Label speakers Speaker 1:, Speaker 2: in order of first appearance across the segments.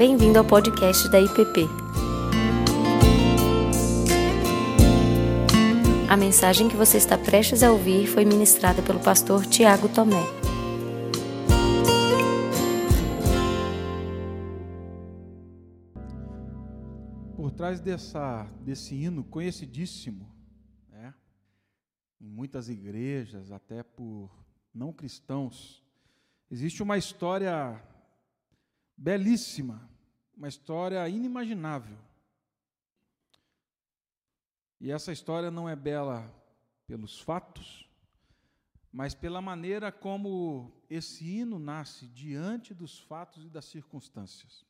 Speaker 1: Bem-vindo ao podcast da IPP. A mensagem que você está prestes a ouvir foi ministrada pelo pastor Tiago Tomé.
Speaker 2: Por trás dessa, desse hino conhecidíssimo, né, em muitas igrejas, até por não cristãos, existe uma história belíssima, uma história inimaginável. E essa história não é bela pelos fatos, mas pela maneira como esse hino nasce diante dos fatos e das circunstâncias.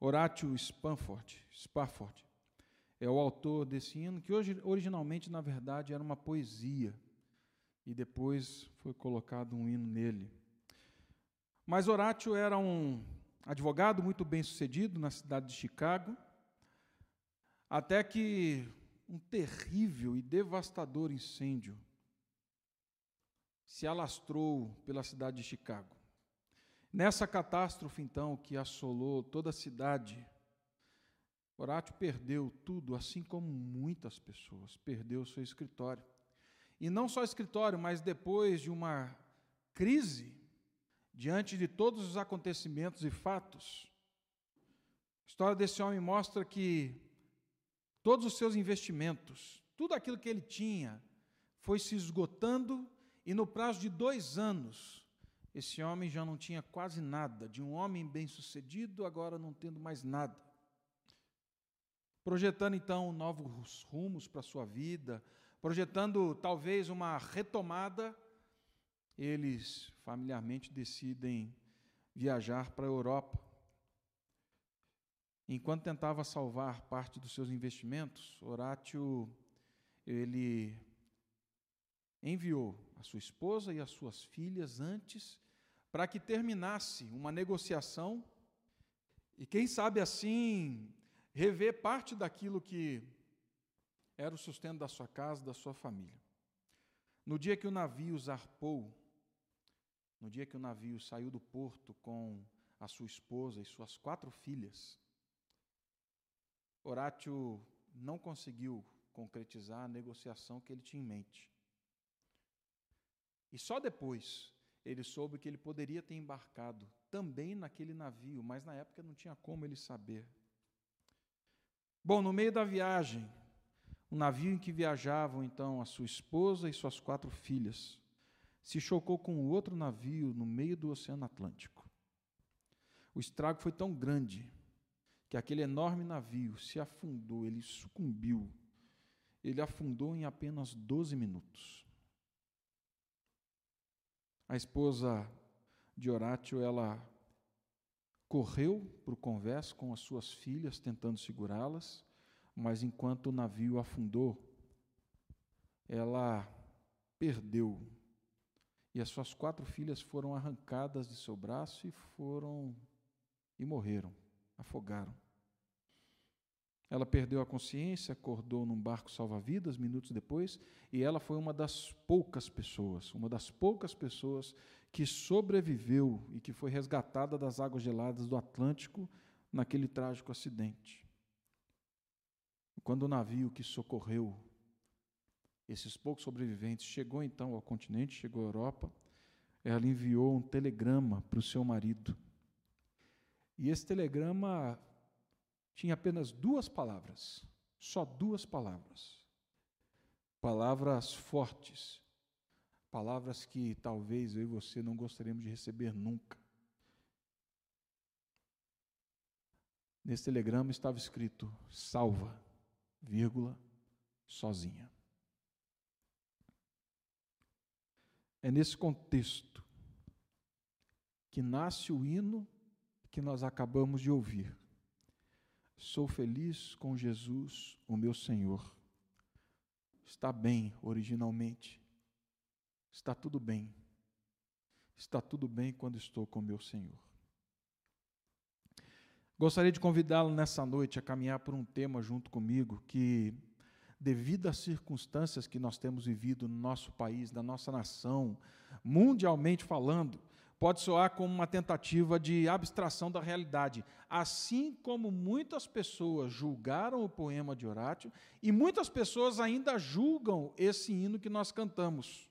Speaker 2: Horatio Spafford, Spafford é o autor desse hino, que hoje, originalmente, na verdade, era uma poesia, e depois foi colocado um hino nele. Mas Horatio era um advogado muito bem sucedido na cidade de Chicago, até que um terrível e devastador incêndio se alastrou pela cidade de Chicago. Nessa catástrofe, então, que assolou toda a cidade, Horatio perdeu tudo, assim como muitas pessoas, perdeu seu escritório. E não só escritório, mas depois de uma crise diante de todos os acontecimentos e fatos. A história desse homem mostra que todos os seus investimentos, tudo aquilo que ele tinha, foi se esgotando, e no prazo de dois anos, esse homem já não tinha quase nada. De um homem bem-sucedido, agora não tendo mais nada. Projetando então novos rumos para a sua vida, projetando talvez uma retomada, eles familiarmente decidem viajar para a Europa. Enquanto tentava salvar parte dos seus investimentos, Horatio ele enviou a sua esposa e as suas filhas antes para que terminasse uma negociação e quem sabe assim rever parte daquilo que era o sustento da sua casa, da sua família. No dia que o navio zarpou no dia que o navio saiu do porto com a sua esposa e suas quatro filhas, Horatio não conseguiu concretizar a negociação que ele tinha em mente. E só depois ele soube que ele poderia ter embarcado também naquele navio, mas na época não tinha como ele saber. Bom, no meio da viagem, o navio em que viajavam então a sua esposa e suas quatro filhas se chocou com outro navio no meio do Oceano Atlântico. O estrago foi tão grande que aquele enorme navio se afundou, ele sucumbiu. Ele afundou em apenas 12 minutos. A esposa de Horatio, ela correu para o convés com as suas filhas, tentando segurá-las, mas enquanto o navio afundou, ela perdeu e as suas quatro filhas foram arrancadas de seu braço e foram e morreram, afogaram. Ela perdeu a consciência, acordou num barco salva-vidas minutos depois, e ela foi uma das poucas pessoas, uma das poucas pessoas que sobreviveu e que foi resgatada das águas geladas do Atlântico naquele trágico acidente. Quando o navio que socorreu esses poucos sobreviventes, chegou então ao continente, chegou à Europa, ela enviou um telegrama para o seu marido. E esse telegrama tinha apenas duas palavras, só duas palavras. Palavras fortes, palavras que talvez eu e você não gostaríamos de receber nunca. Nesse telegrama estava escrito: salva, vírgula, sozinha. É nesse contexto que nasce o hino que nós acabamos de ouvir. Sou feliz com Jesus, o meu Senhor. Está bem originalmente. Está tudo bem. Está tudo bem quando estou com meu Senhor. Gostaria de convidá-lo nessa noite a caminhar por um tema junto comigo que devido às circunstâncias que nós temos vivido no nosso país, na nossa nação, mundialmente falando, pode soar como uma tentativa de abstração da realidade, assim como muitas pessoas julgaram o poema de Horácio e muitas pessoas ainda julgam esse hino que nós cantamos.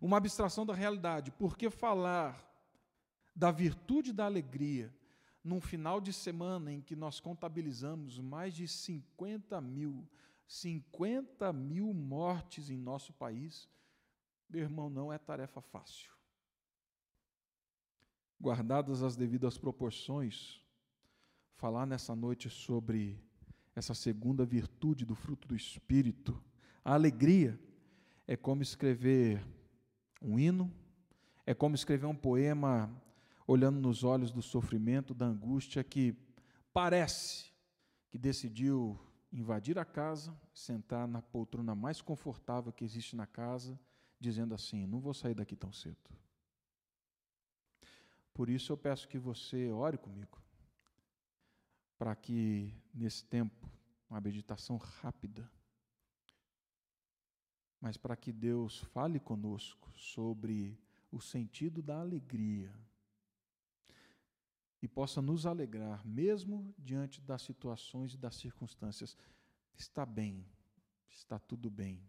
Speaker 2: Uma abstração da realidade, porque falar da virtude da alegria num final de semana em que nós contabilizamos mais de 50 mil, 50 mil mortes em nosso país, meu irmão, não é tarefa fácil. Guardadas as devidas proporções, falar nessa noite sobre essa segunda virtude do fruto do Espírito, a alegria, é como escrever um hino, é como escrever um poema olhando nos olhos do sofrimento, da angústia que parece que decidiu invadir a casa, sentar na poltrona mais confortável que existe na casa, dizendo assim: Não vou sair daqui tão cedo. Por isso eu peço que você ore comigo, para que nesse tempo, uma meditação rápida, mas para que Deus fale conosco sobre o sentido da alegria e possa nos alegrar, mesmo diante das situações e das circunstâncias. Está bem, está tudo bem,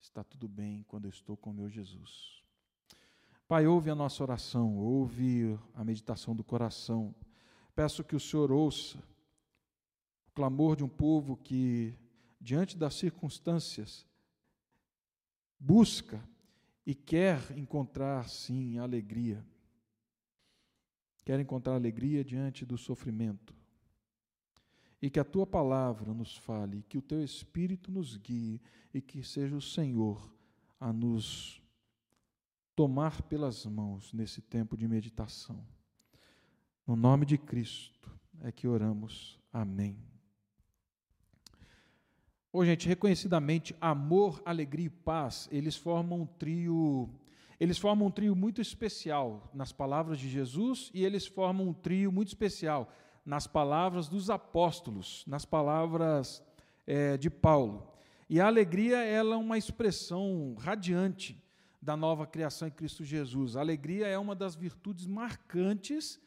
Speaker 2: está tudo bem quando eu estou com meu Jesus. Pai, ouve a nossa oração, ouve a meditação do coração. Peço que o Senhor ouça o clamor de um povo que, diante das circunstâncias, busca e quer encontrar, sim, alegria. Quer encontrar alegria diante do sofrimento. E que a tua palavra nos fale, que o teu Espírito nos guie e que seja o Senhor a nos tomar pelas mãos nesse tempo de meditação. No nome de Cristo é que oramos. Amém. Ô, gente, reconhecidamente, amor, alegria e paz, eles formam um trio, eles formam um trio muito especial nas palavras de Jesus e eles formam um trio muito especial nas palavras dos apóstolos, nas palavras é, de Paulo. E a alegria, ela é uma expressão radiante da nova criação em Cristo Jesus. A alegria é uma das virtudes marcantes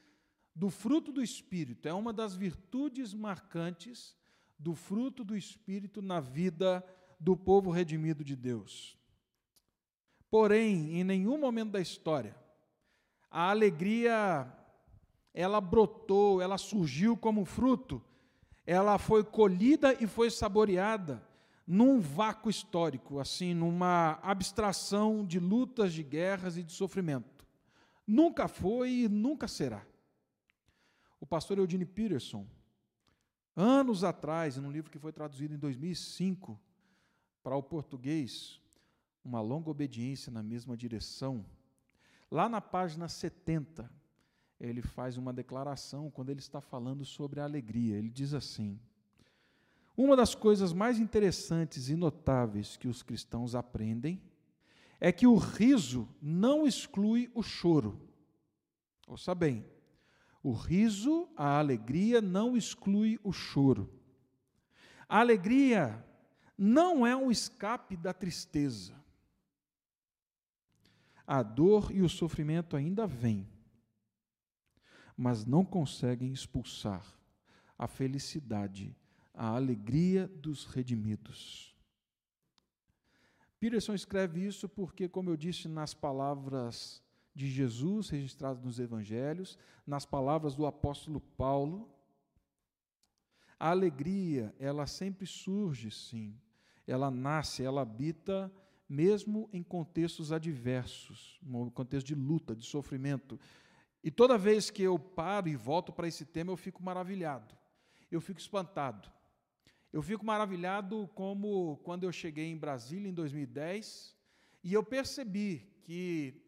Speaker 2: do fruto do Espírito, é uma das virtudes marcantes do fruto do Espírito na vida do povo redimido de Deus. Porém, em nenhum momento da história, a alegria ela brotou, ela surgiu como fruto, ela foi colhida e foi saboreada num vácuo histórico, assim, numa abstração de lutas, de guerras e de sofrimento. Nunca foi e nunca será. O pastor Eugene Peterson, anos atrás, num livro que foi traduzido em 2005 para o português, Uma Longa Obediência na Mesma Direção, lá na página 70, ele faz uma declaração quando ele está falando sobre a alegria. Ele diz assim: uma das coisas mais interessantes e notáveis que os cristãos aprendem é que o riso não exclui o choro. Ouça bem, o riso, a alegria não exclui o choro. A alegria não é um escape da tristeza. A dor e o sofrimento ainda vêm, mas não conseguem expulsar a felicidade a alegria dos redimidos. Peterson escreve isso porque, como eu disse nas palavras de Jesus registradas nos evangelhos, nas palavras do apóstolo Paulo, a alegria, ela sempre surge, sim. Ela nasce, ela habita mesmo em contextos adversos, no contexto de luta, de sofrimento. E toda vez que eu paro e volto para esse tema, eu fico maravilhado. Eu fico espantado. Eu fico maravilhado como quando eu cheguei em Brasília em 2010 e eu percebi que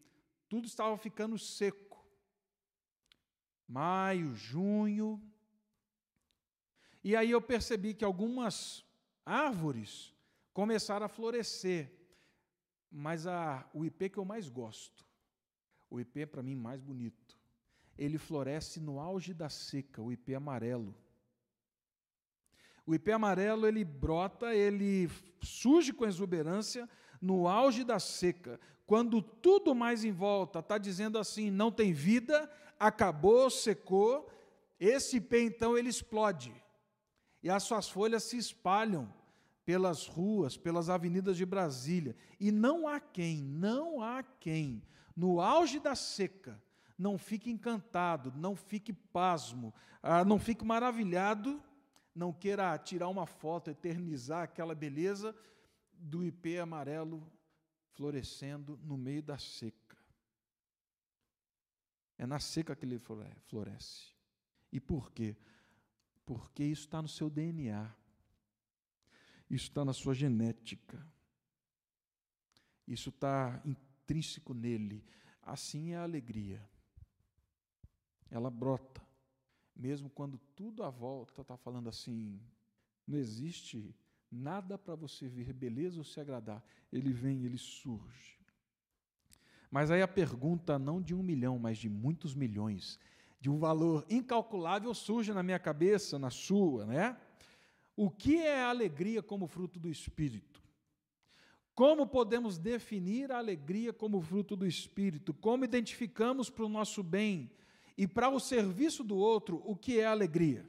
Speaker 2: tudo estava ficando seco. Maio, junho. E aí eu percebi que algumas árvores começaram a florescer. Mas a, o IP que eu mais gosto, o IP para mim mais bonito, ele floresce no auge da seca, o IP amarelo. O ipê amarelo ele brota, ele surge com exuberância no auge da seca, quando tudo mais em volta está dizendo assim, não tem vida, acabou, secou, esse ipê então ele explode. E as suas folhas se espalham pelas ruas, pelas avenidas de Brasília. E não há quem, não há quem, no auge da seca, não fique encantado, não fique pasmo, ah, não fique maravilhado, não queira tirar uma foto, eternizar aquela beleza do ipê amarelo florescendo no meio da seca. É na seca que ele floresce. E por quê? Porque isso está no seu DNA. Isso está na sua genética. Isso está intrínseco nele. Assim é a alegria. Ela brota. Mesmo quando tudo à volta está falando assim, não existe nada para você ver beleza ou se agradar. Ele vem, ele surge. Mas aí a pergunta, não de um milhão, mas de muitos milhões, de um valor incalculável, surge na minha cabeça, na sua, né? O que é alegria como fruto do Espírito? Como podemos definir a alegria como fruto do Espírito? Como identificamos para o nosso bem e para o serviço do outro o que é alegria?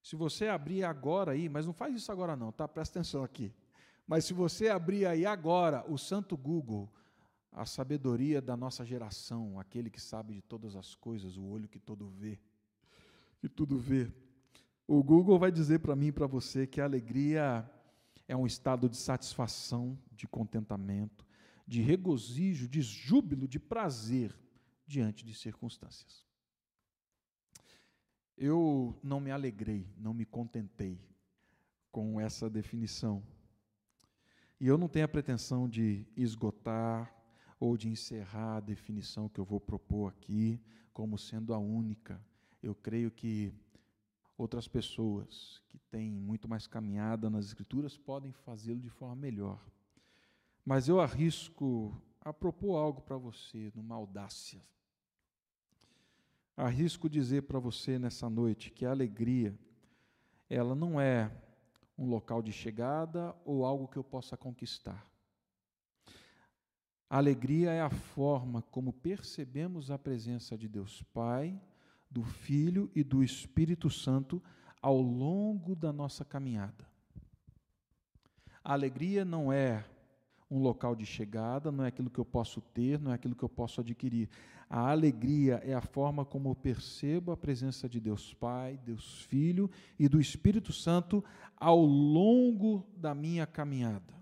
Speaker 2: Se você abrir agora aí, mas não faz isso agora não, tá? Presta atenção aqui. Mas se você abrir aí agora o Santo Google, a sabedoria da nossa geração, aquele que sabe de todas as coisas, o olho que todo vê, que tudo vê. O Google vai dizer para mim e para você que a alegria é um estado de satisfação, de contentamento, de regozijo, de júbilo, de prazer diante de circunstâncias. Eu não me alegrei, não me contentei com essa definição. E eu não tenho a pretensão de esgotar ou de encerrar a definição que eu vou propor aqui como sendo a única. Eu creio que Outras pessoas que têm muito mais caminhada nas Escrituras podem fazê-lo de forma melhor. Mas eu arrisco a propor algo para você, numa audácia. Arrisco dizer para você nessa noite que a alegria, ela não é um local de chegada ou algo que eu possa conquistar. A alegria é a forma como percebemos a presença de Deus Pai do Filho e do Espírito Santo ao longo da nossa caminhada. A alegria não é um local de chegada, não é aquilo que eu posso ter, não é aquilo que eu posso adquirir. A alegria é a forma como eu percebo a presença de Deus Pai, Deus Filho e do Espírito Santo ao longo da minha caminhada.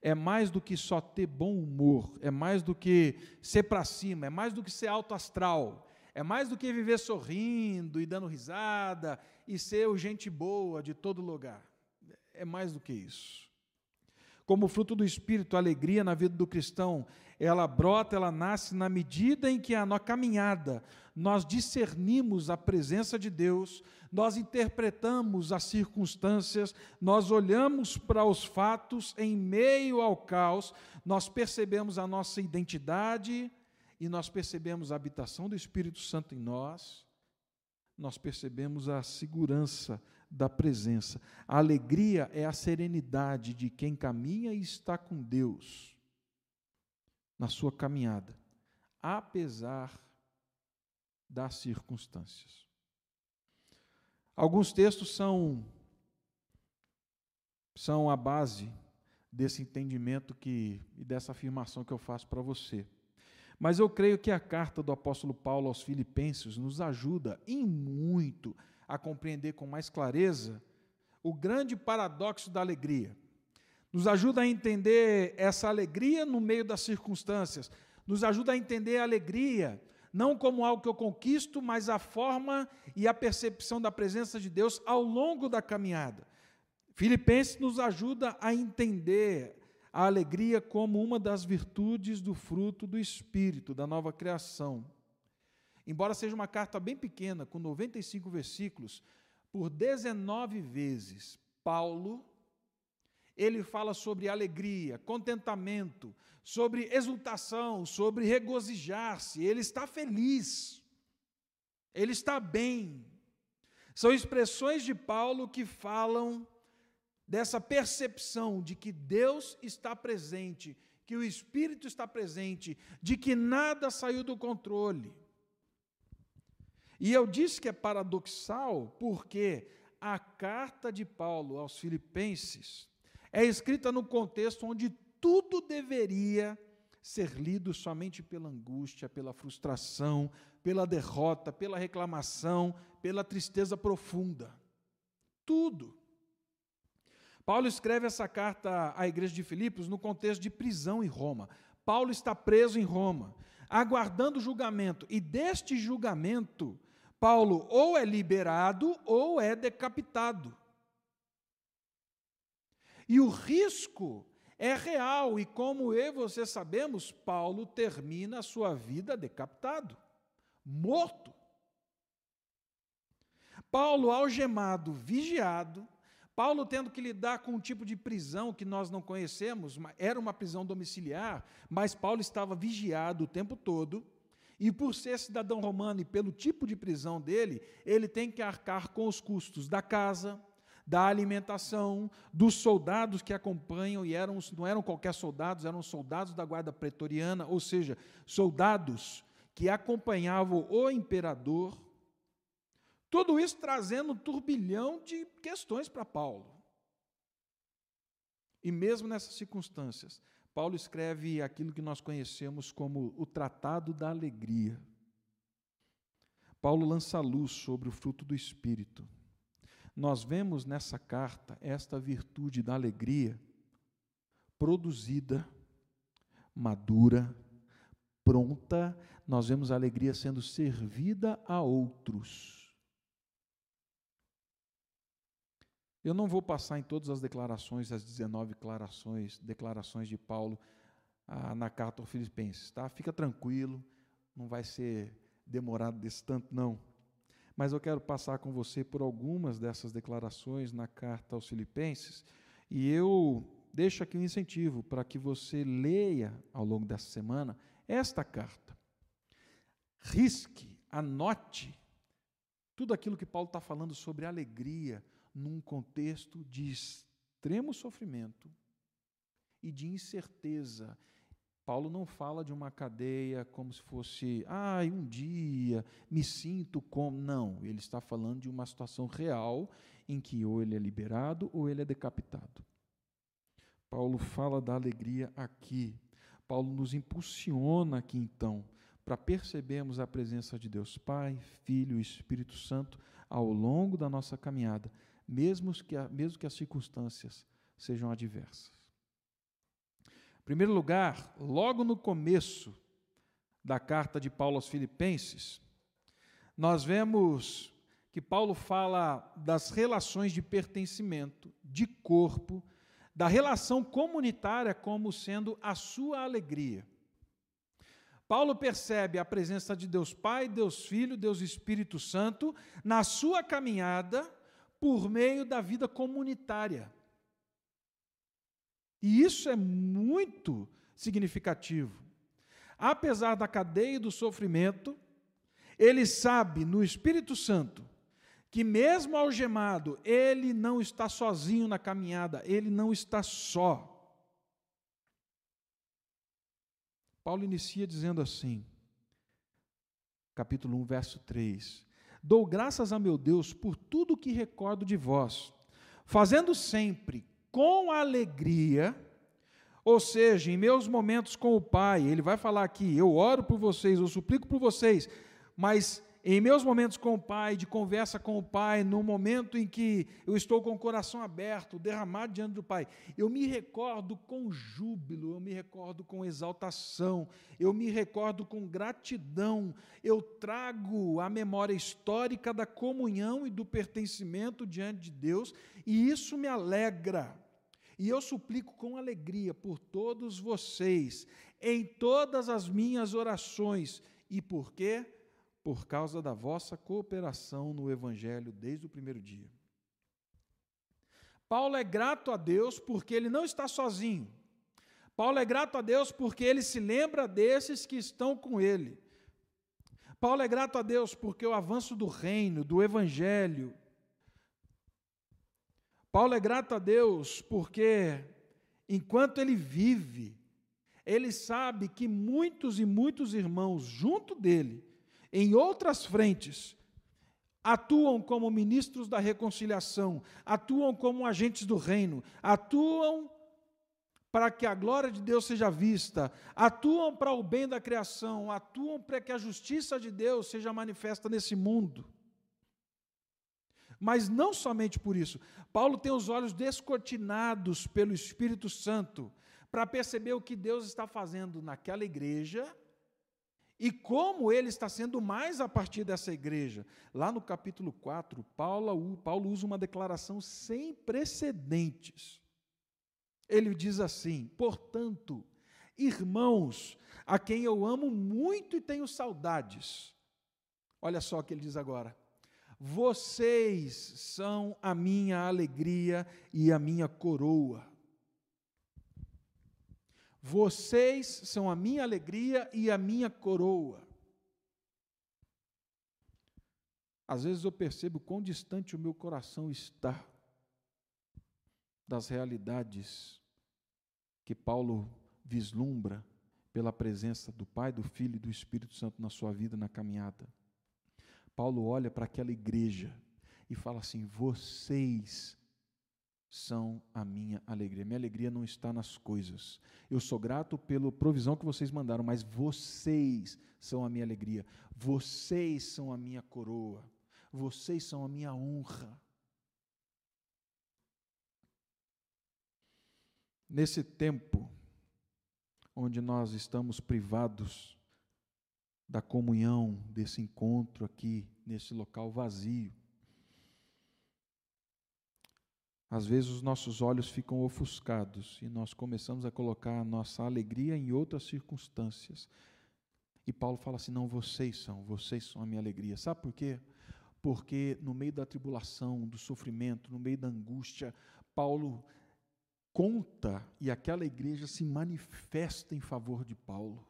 Speaker 2: É mais do que só ter bom humor, é mais do que ser para cima, é mais do que ser alto astral, é mais do que viver sorrindo e dando risada e ser o gente boa de todo lugar. É mais do que isso. Como fruto do Espírito, a alegria na vida do cristão, ela brota, ela nasce na medida em que a nossa caminhada nós discernimos a presença de Deus, nós interpretamos as circunstâncias, nós olhamos para os fatos em meio ao caos, nós percebemos a nossa identidade, e nós percebemos a habitação do Espírito Santo em nós, nós percebemos a segurança da presença. A alegria é a serenidade de quem caminha e está com Deus na sua caminhada, apesar das circunstâncias. Alguns textos são são a base desse entendimento que e dessa afirmação que eu faço para você. Mas eu creio que a carta do apóstolo Paulo aos Filipenses nos ajuda em muito a compreender com mais clareza o grande paradoxo da alegria. Nos ajuda a entender essa alegria no meio das circunstâncias, nos ajuda a entender a alegria não como algo que eu conquisto, mas a forma e a percepção da presença de Deus ao longo da caminhada. Filipenses nos ajuda a entender a alegria como uma das virtudes do fruto do Espírito, da nova criação. Embora seja uma carta bem pequena, com 95 versículos, por 19 vezes, Paulo, ele fala sobre alegria, contentamento, sobre exultação, sobre regozijar-se, ele está feliz, ele está bem. São expressões de Paulo que falam dessa percepção de que Deus está presente, que o Espírito está presente, de que nada saiu do controle. E eu disse que é paradoxal porque a carta de Paulo aos Filipenses é escrita no contexto onde tudo deveria ser lido somente pela angústia, pela frustração, pela derrota, pela reclamação, pela tristeza profunda. Tudo. Paulo escreve essa carta à igreja de Filipos no contexto de prisão em Roma. Paulo está preso em Roma, aguardando julgamento, e deste julgamento, Paulo ou é liberado ou é decapitado. E o risco é real, e como eu e você sabemos, Paulo termina a sua vida decapitado, morto. Paulo algemado, vigiado, Paulo tendo que lidar com um tipo de prisão que nós não conhecemos, era uma prisão domiciliar, mas Paulo estava vigiado o tempo todo, e por ser cidadão romano e pelo tipo de prisão dele, ele tem que arcar com os custos da casa, da alimentação, dos soldados que acompanham, e eram, não eram qualquer soldados, eram soldados da guarda pretoriana, ou seja, soldados que acompanhavam o imperador tudo isso trazendo um turbilhão de questões para Paulo. E mesmo nessas circunstâncias, Paulo escreve aquilo que nós conhecemos como o Tratado da Alegria. Paulo lança luz sobre o fruto do Espírito. Nós vemos nessa carta esta virtude da alegria produzida, madura, pronta, nós vemos a alegria sendo servida a outros. Eu não vou passar em todas as declarações, as 19 declarações, declarações de Paulo ah, na carta aos Filipenses, tá? Fica tranquilo, não vai ser demorado desse tanto, não. Mas eu quero passar com você por algumas dessas declarações na carta aos Filipenses, e eu deixo aqui um incentivo para que você leia ao longo dessa semana esta carta. Risque, anote tudo aquilo que Paulo está falando sobre alegria, num contexto de extremo sofrimento e de incerteza. Paulo não fala de uma cadeia como se fosse, ai, um dia me sinto como. Não, ele está falando de uma situação real em que ou ele é liberado ou ele é decapitado. Paulo fala da alegria aqui. Paulo nos impulsiona aqui então para percebermos a presença de Deus Pai, Filho e Espírito Santo ao longo da nossa caminhada, mesmo que, mesmo que as circunstâncias sejam adversas. Em primeiro lugar, logo no começo da carta de Paulo aos Filipenses, nós vemos que Paulo fala das relações de pertencimento, de corpo, da relação comunitária como sendo a sua alegria. Paulo percebe a presença de Deus Pai, Deus Filho, Deus Espírito Santo na sua caminhada por meio da vida comunitária. E isso é muito significativo. Apesar da cadeia e do sofrimento, ele sabe no Espírito Santo que, mesmo algemado, ele não está sozinho na caminhada, ele não está só. Paulo inicia dizendo assim, capítulo 1, verso 3: Dou graças a meu Deus por tudo que recordo de vós, fazendo sempre com alegria, ou seja, em meus momentos com o Pai, ele vai falar aqui: eu oro por vocês, eu suplico por vocês, mas em meus momentos com o Pai, de conversa com o Pai, no momento em que eu estou com o coração aberto, derramado diante do Pai, eu me recordo com júbilo, eu me recordo com exaltação, eu me recordo com gratidão, eu trago a memória histórica da comunhão e do pertencimento diante de Deus, e isso me alegra. E eu suplico com alegria por todos vocês, em todas as minhas orações. E por quê? Por causa da vossa cooperação no Evangelho desde o primeiro dia. Paulo é grato a Deus porque ele não está sozinho. Paulo é grato a Deus porque ele se lembra desses que estão com ele. Paulo é grato a Deus porque o avanço do reino, do Evangelho, Paulo é grato a Deus porque, enquanto ele vive, ele sabe que muitos e muitos irmãos junto dele, em outras frentes, atuam como ministros da reconciliação, atuam como agentes do reino, atuam para que a glória de Deus seja vista, atuam para o bem da criação, atuam para que a justiça de Deus seja manifesta nesse mundo. Mas não somente por isso, Paulo tem os olhos descortinados pelo Espírito Santo para perceber o que Deus está fazendo naquela igreja e como ele está sendo mais a partir dessa igreja. Lá no capítulo 4, Paulo, Paulo usa uma declaração sem precedentes ele diz assim: portanto, irmãos, a quem eu amo muito e tenho saudades. Olha só o que ele diz agora. Vocês são a minha alegria e a minha coroa. Vocês são a minha alegria e a minha coroa. Às vezes eu percebo quão distante o meu coração está das realidades que Paulo vislumbra pela presença do Pai, do Filho e do Espírito Santo na sua vida na caminhada. Paulo olha para aquela igreja e fala assim: vocês são a minha alegria. Minha alegria não está nas coisas. Eu sou grato pela provisão que vocês mandaram, mas vocês são a minha alegria. Vocês são a minha coroa. Vocês são a minha honra. Nesse tempo onde nós estamos privados da comunhão, desse encontro aqui, nesse local vazio, às vezes os nossos olhos ficam ofuscados e nós começamos a colocar a nossa alegria em outras circunstâncias. E Paulo fala assim: não, vocês são, vocês são a minha alegria. Sabe por quê? Porque no meio da tribulação, do sofrimento, no meio da angústia, Paulo conta e aquela igreja se manifesta em favor de Paulo.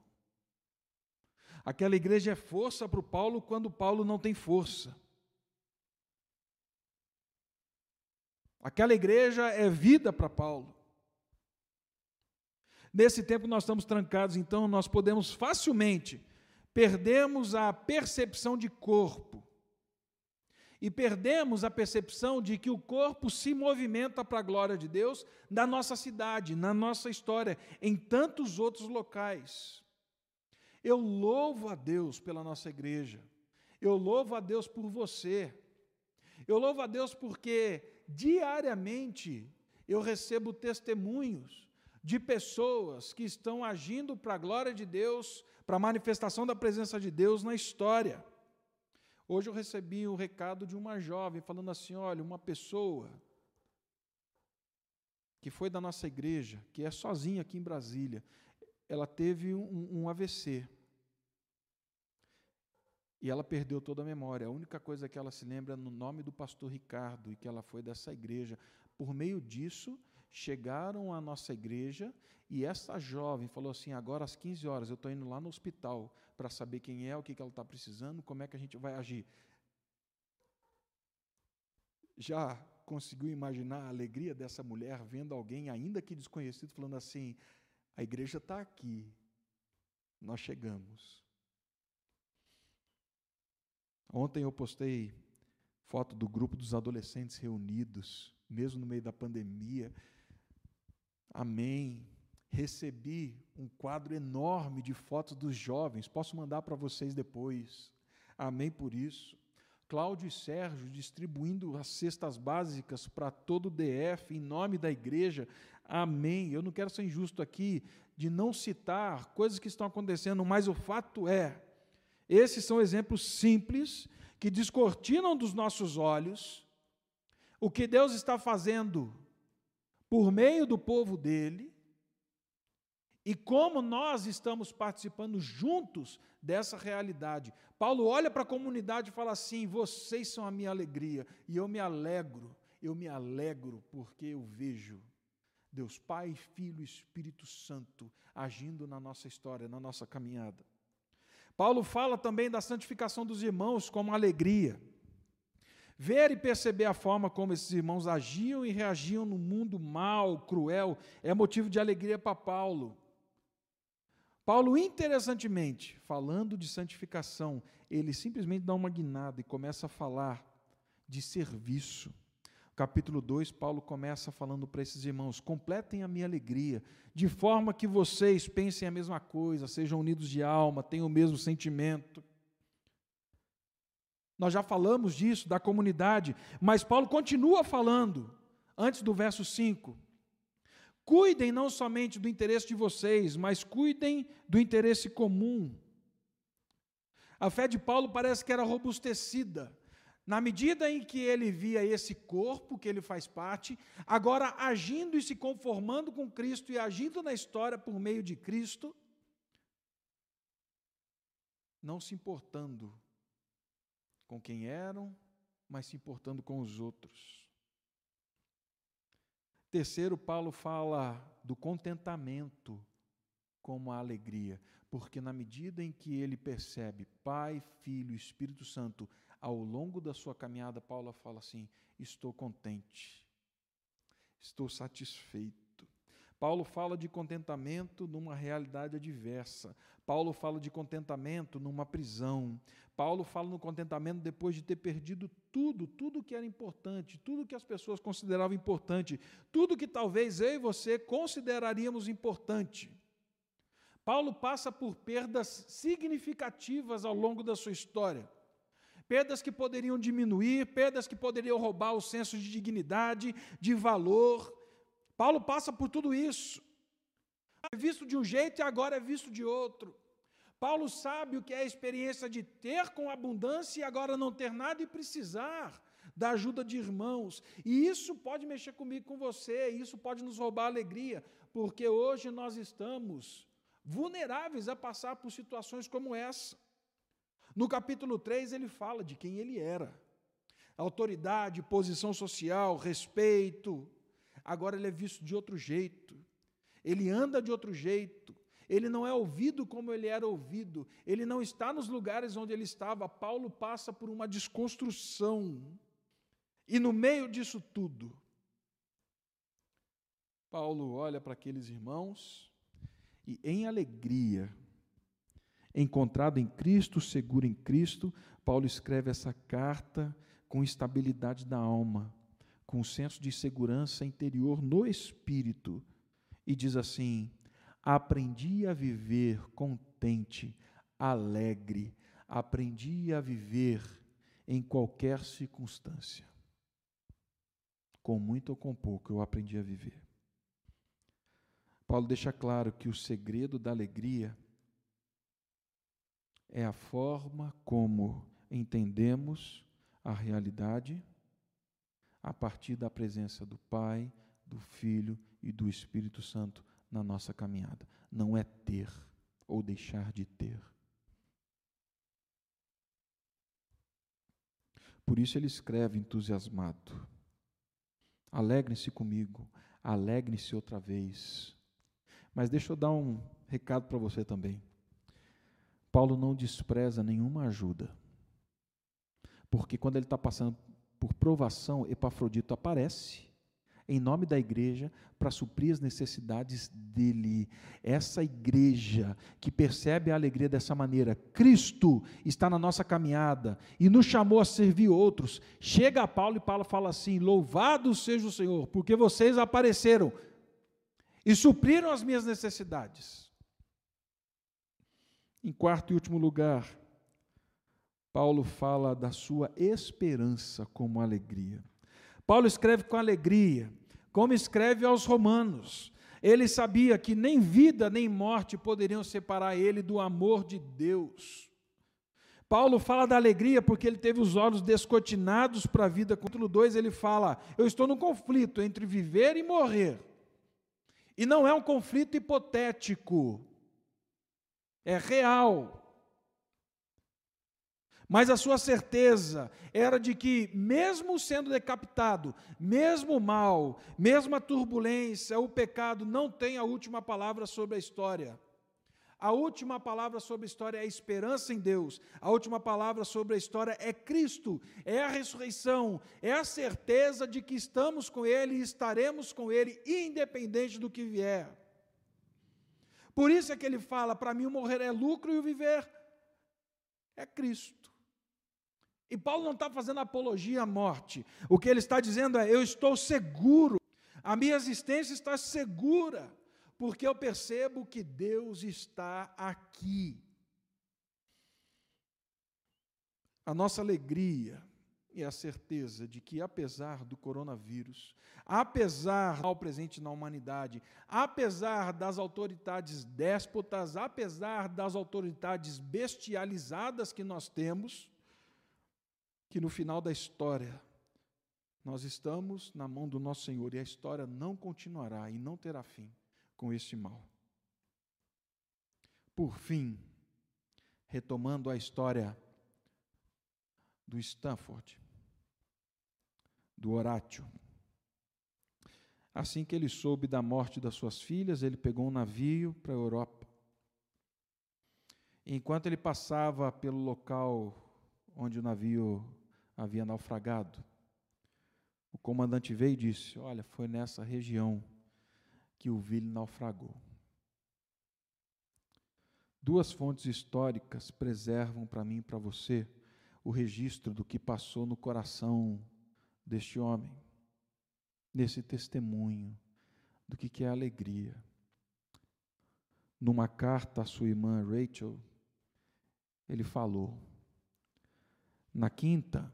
Speaker 2: Aquela igreja é força para o Paulo quando Paulo não tem força. Aquela igreja é vida para Paulo. Nesse tempo nós estamos trancados, então nós podemos facilmente perdermos a percepção de corpo e perdemos a percepção de que o corpo se movimenta para a glória de Deus na nossa cidade, na nossa história, em tantos outros locais. Eu louvo a Deus pela nossa igreja, eu louvo a Deus por você, eu louvo a Deus porque diariamente eu recebo testemunhos de pessoas que estão agindo para a glória de Deus, para a manifestação da presença de Deus na história. Hoje eu recebi o um recado de uma jovem falando assim: olha, uma pessoa que foi da nossa igreja, que é sozinha aqui em Brasília, ela teve um, um AVC. E ela perdeu toda a memória. A única coisa que ela se lembra é no nome do pastor Ricardo e que ela foi dessa igreja. Por meio disso, chegaram à nossa igreja e essa jovem falou assim: agora às 15 horas eu estou indo lá no hospital para saber quem é, o que, que ela está precisando, como é que a gente vai agir. Já conseguiu imaginar a alegria dessa mulher vendo alguém, ainda que desconhecido, falando assim: a igreja está aqui, nós chegamos. Ontem eu postei foto do grupo dos adolescentes reunidos, mesmo no meio da pandemia. Amém recebi um quadro enorme de fotos dos jovens, posso mandar para vocês depois. Amém por isso. Cláudio e Sérgio distribuindo as cestas básicas para todo o DF em nome da igreja. Amém. Eu não quero ser injusto aqui de não citar coisas que estão acontecendo, mas o fato é, esses são exemplos simples que descortinam dos nossos olhos o que Deus está fazendo por meio do povo dele e como nós estamos participando juntos dessa realidade. Paulo olha para a comunidade e fala assim: vocês são a minha alegria, e eu me alegro, eu me alegro porque eu vejo Deus Pai, Filho e Espírito Santo agindo na nossa história, na nossa caminhada. Paulo fala também da santificação dos irmãos como alegria. Ver e perceber a forma como esses irmãos agiam e reagiam no mundo mal, cruel, é motivo de alegria para Paulo. Paulo, interessantemente, falando de santificação, ele simplesmente dá uma guinada e começa a falar de serviço. Capítulo 2, Paulo começa falando para esses irmãos: completem a minha alegria, de forma que vocês pensem a mesma coisa, sejam unidos de alma, tenham o mesmo sentimento. Nós já falamos disso, da comunidade, mas Paulo continua falando, antes do verso 5. Cuidem não somente do interesse de vocês, mas cuidem do interesse comum. A fé de Paulo parece que era robustecida. Na medida em que ele via esse corpo que ele faz parte, agora agindo e se conformando com Cristo e agindo na história por meio de Cristo, não se importando com quem eram, mas se importando com os outros. Terceiro, Paulo fala do contentamento como a alegria, porque na medida em que ele percebe Pai, Filho e Espírito Santo ao longo da sua caminhada, Paulo fala assim: estou contente, estou satisfeito. Paulo fala de contentamento numa realidade adversa. Paulo fala de contentamento numa prisão. Paulo fala no contentamento depois de ter perdido tudo, tudo que era importante, tudo que as pessoas consideravam importante, tudo que talvez eu e você consideraríamos importante. Paulo passa por perdas significativas ao longo da sua história. Perdas que poderiam diminuir, perdas que poderiam roubar o senso de dignidade, de valor. Paulo passa por tudo isso. É visto de um jeito e agora é visto de outro. Paulo sabe o que é a experiência de ter com abundância e agora não ter nada e precisar da ajuda de irmãos. E isso pode mexer comigo, com você, isso pode nos roubar a alegria, porque hoje nós estamos vulneráveis a passar por situações como essa. No capítulo 3, ele fala de quem ele era: autoridade, posição social, respeito. Agora ele é visto de outro jeito, ele anda de outro jeito, ele não é ouvido como ele era ouvido, ele não está nos lugares onde ele estava. Paulo passa por uma desconstrução. E no meio disso tudo, Paulo olha para aqueles irmãos e, em alegria, encontrado em Cristo, seguro em Cristo, Paulo escreve essa carta com estabilidade da alma, com um senso de segurança interior no espírito, e diz assim: Aprendi a viver contente, alegre, aprendi a viver em qualquer circunstância. Com muito ou com pouco, eu aprendi a viver. Paulo deixa claro que o segredo da alegria é a forma como entendemos a realidade a partir da presença do Pai, do Filho e do Espírito Santo na nossa caminhada. Não é ter ou deixar de ter. Por isso ele escreve entusiasmado: Alegrem-se comigo, alegrem-se outra vez. Mas deixa eu dar um recado para você também. Paulo não despreza nenhuma ajuda. Porque quando ele está passando por provação, Epafrodito aparece em nome da igreja para suprir as necessidades dele. Essa igreja que percebe a alegria dessa maneira, Cristo está na nossa caminhada e nos chamou a servir outros. Chega a Paulo e Paulo fala assim: Louvado seja o Senhor, porque vocês apareceram e supriram as minhas necessidades. Em quarto e último lugar, Paulo fala da sua esperança como alegria. Paulo escreve com alegria, como escreve aos Romanos. Ele sabia que nem vida nem morte poderiam separar ele do amor de Deus. Paulo fala da alegria porque ele teve os olhos descortinados para a vida. Capítulo 2 ele fala: Eu estou num conflito entre viver e morrer. E não é um conflito hipotético, é real. Mas a sua certeza era de que, mesmo sendo decapitado, mesmo o mal, mesmo a turbulência, o pecado não tem a última palavra sobre a história. A última palavra sobre a história é a esperança em Deus. A última palavra sobre a história é Cristo, é a ressurreição, é a certeza de que estamos com Ele e estaremos com Ele, independente do que vier. Por isso é que ele fala: para mim o morrer é lucro e o viver é Cristo. E Paulo não está fazendo apologia à morte. O que ele está dizendo é: eu estou seguro, a minha existência está segura porque eu percebo que Deus está aqui. A nossa alegria e a certeza de que, apesar do coronavírus, apesar do mal presente na humanidade, apesar das autoridades déspotas, apesar das autoridades bestializadas que nós temos, que no final da história nós estamos na mão do nosso Senhor e a história não continuará e não terá fim com este mal. Por fim, retomando a história do Stanford, do Horácio. Assim que ele soube da morte das suas filhas, ele pegou um navio para a Europa. Enquanto ele passava pelo local onde o navio havia naufragado, o comandante veio e disse: Olha, foi nessa região que o Ville naufragou. Duas fontes históricas preservam para mim e para você o registro do que passou no coração deste homem, nesse testemunho do que, é alegria. Numa carta à sua irmã Rachel, ele falou: Na quinta,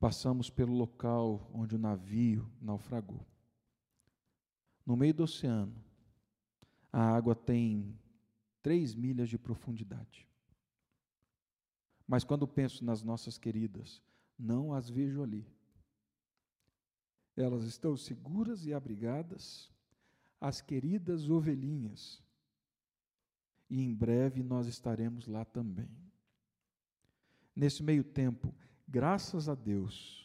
Speaker 2: passamos pelo local onde o navio naufragou. No meio do oceano, a água tem três milhas de profundidade. Mas quando penso nas nossas queridas, não as vejo ali. Elas estão seguras e abrigadas, as queridas ovelhinhas. E em breve nós estaremos lá também. Nesse meio tempo, graças a Deus,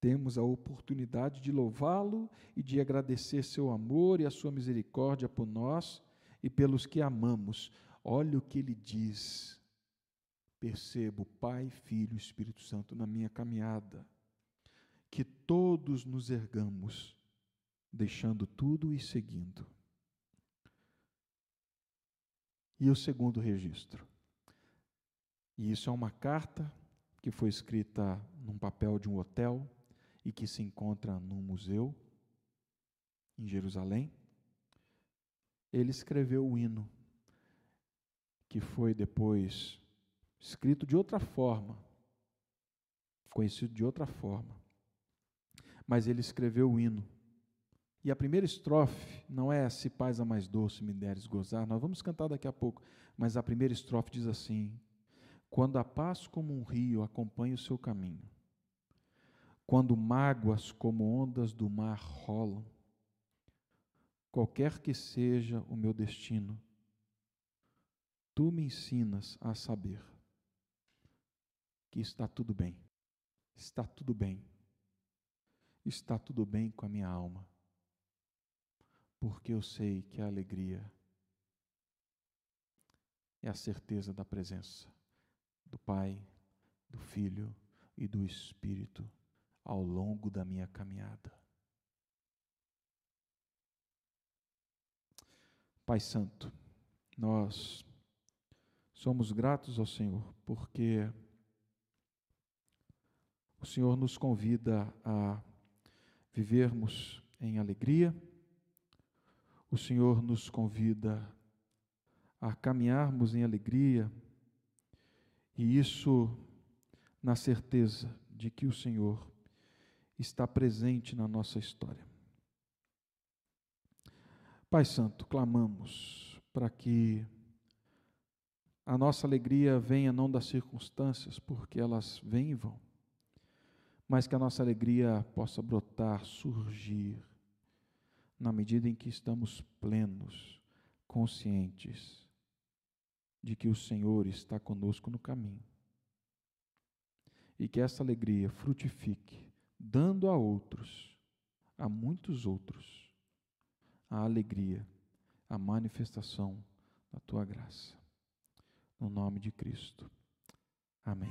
Speaker 2: temos a oportunidade de louvá-lo e de agradecer seu amor e a sua misericórdia por nós e pelos que amamos. Olha o que ele diz. Percebo Pai, Filho e Espírito Santo na minha caminhada. Que todos nos ergamos, deixando tudo e seguindo. E o segundo registro. E isso é uma carta que foi escrita num papel de um hotel e que se encontra num museu em Jerusalém. Ele escreveu o hino, que foi depois escrito de outra forma, conhecido de outra forma. Mas ele escreveu o hino. E a primeira estrofe não é se paz a mais doce me deres gozar, nós vamos cantar daqui a pouco, mas a primeira estrofe diz assim: Quando a paz como um rio acompanha o seu caminho, quando mágoas como ondas do mar rolam, qualquer que seja o meu destino, tu me ensinas a saber que está tudo bem, está tudo bem, está tudo bem com a minha alma, porque eu sei que a alegria é a certeza da presença do Pai, do Filho e do Espírito ao longo da minha caminhada. Pai Santo, nós somos gratos ao Senhor porque o Senhor nos convida a vivermos em alegria, o Senhor nos convida a caminharmos em alegria, e isso na certeza de que o Senhor está presente na nossa história. Pai Santo, clamamos para que a nossa alegria venha não das circunstâncias, porque elas vêm e vão, mas que a nossa alegria possa brotar, surgir, na medida em que estamos plenos, conscientes de que o Senhor está conosco no caminho. E que essa alegria frutifique dando a outros, a muitos outros, a alegria a manifestação da tua graça. No nome de Cristo. Amém.